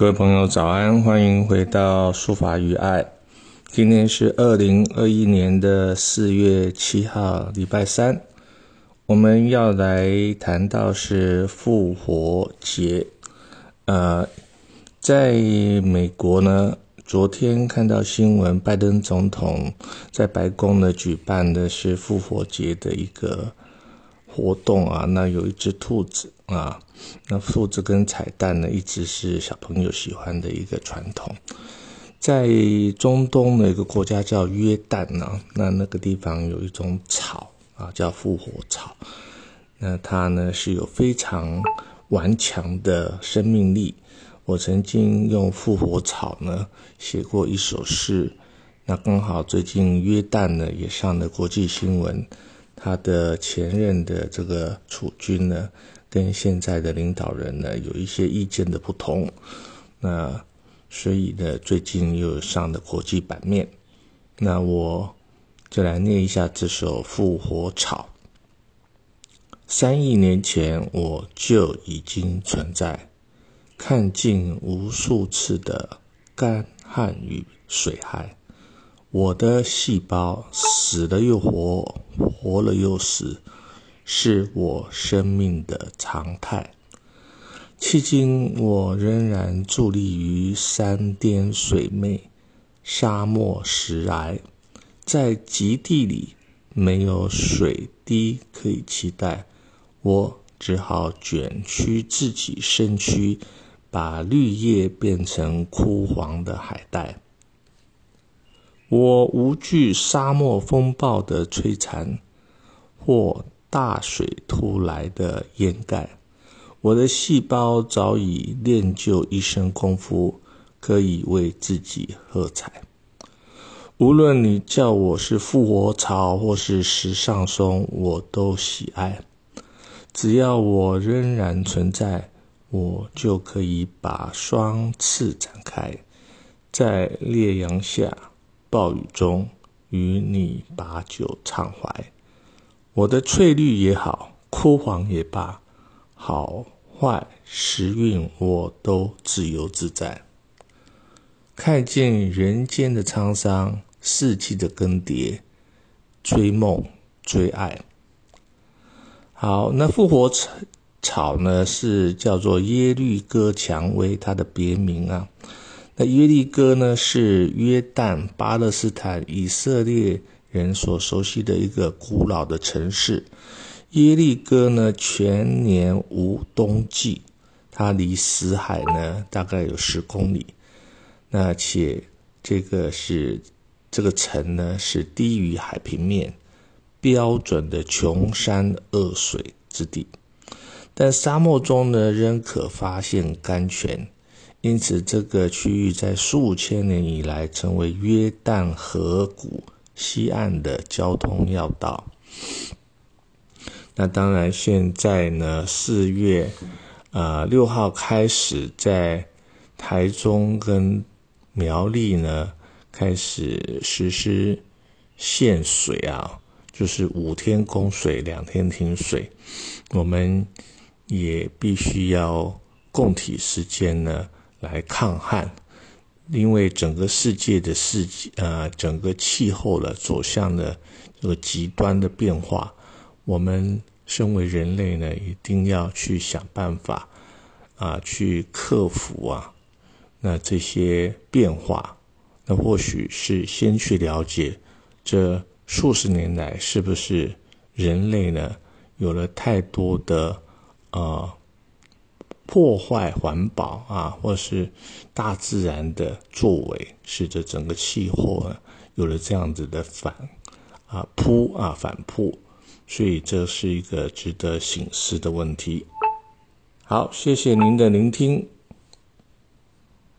各位朋友早安，欢迎回到书法与爱。今天是二零二一年的四月七号，礼拜三。我们要来谈到是复活节。呃，在美国呢，昨天看到新闻，拜登总统在白宫呢举办的是复活节的一个活动啊。那有一只兔子啊。那兔子跟彩蛋呢，一直是小朋友喜欢的一个传统。在中东的一个国家叫约旦呢，那那个地方有一种草啊，叫复活草。那它呢是有非常顽强的生命力。我曾经用复活草呢写过一首诗。那刚好最近约旦呢也上了国际新闻，他的前任的这个储君呢。跟现在的领导人呢有一些意见的不同，那所以呢最近又上了国际版面，那我就来念一下这首《复活草》。三亿年前我就已经存在，看尽无数次的干旱与水害，我的细胞死了又活，活了又死。是我生命的常态。迄今，我仍然伫立于山巅水湄、沙漠石崖，在极地里没有水滴可以期待，我只好卷曲自己身躯，把绿叶变成枯黄的海带。我无惧沙漠风暴的摧残，或。大水突来的掩盖，我的细胞早已练就一身功夫，可以为自己喝彩。无论你叫我是复活草或是时尚松，我都喜爱。只要我仍然存在，我就可以把双翅展开，在烈阳下、暴雨中与你把酒畅怀。我的翠绿也好，枯黄也罢，好坏时运我都自由自在。看见人间的沧桑，四季的更迭，追梦追爱。好，那复活草草呢，是叫做耶律哥蔷薇，它的别名啊。那耶利哥呢，是约旦、巴勒斯坦、以色列。人所熟悉的一个古老的城市，耶利哥呢，全年无冬季，它离死海呢大概有十公里，那且这个是这个城呢是低于海平面，标准的穷山恶水之地，但沙漠中呢仍可发现甘泉，因此这个区域在数千年以来成为约旦河谷。西岸的交通要道。那当然，现在呢，四月呃六号开始，在台中跟苗栗呢开始实施限水啊，就是五天供水，两天停水。我们也必须要供体时间呢来抗旱。因为整个世界的世呃，整个气候的走向的这个极端的变化，我们身为人类呢，一定要去想办法啊，去克服啊，那这些变化，那或许是先去了解这数十年来是不是人类呢有了太多的呃。破坏环保啊，或是大自然的作为，使得整个气候啊有了这样子的反啊扑啊反扑，所以这是一个值得醒思的问题。好，谢谢您的聆听。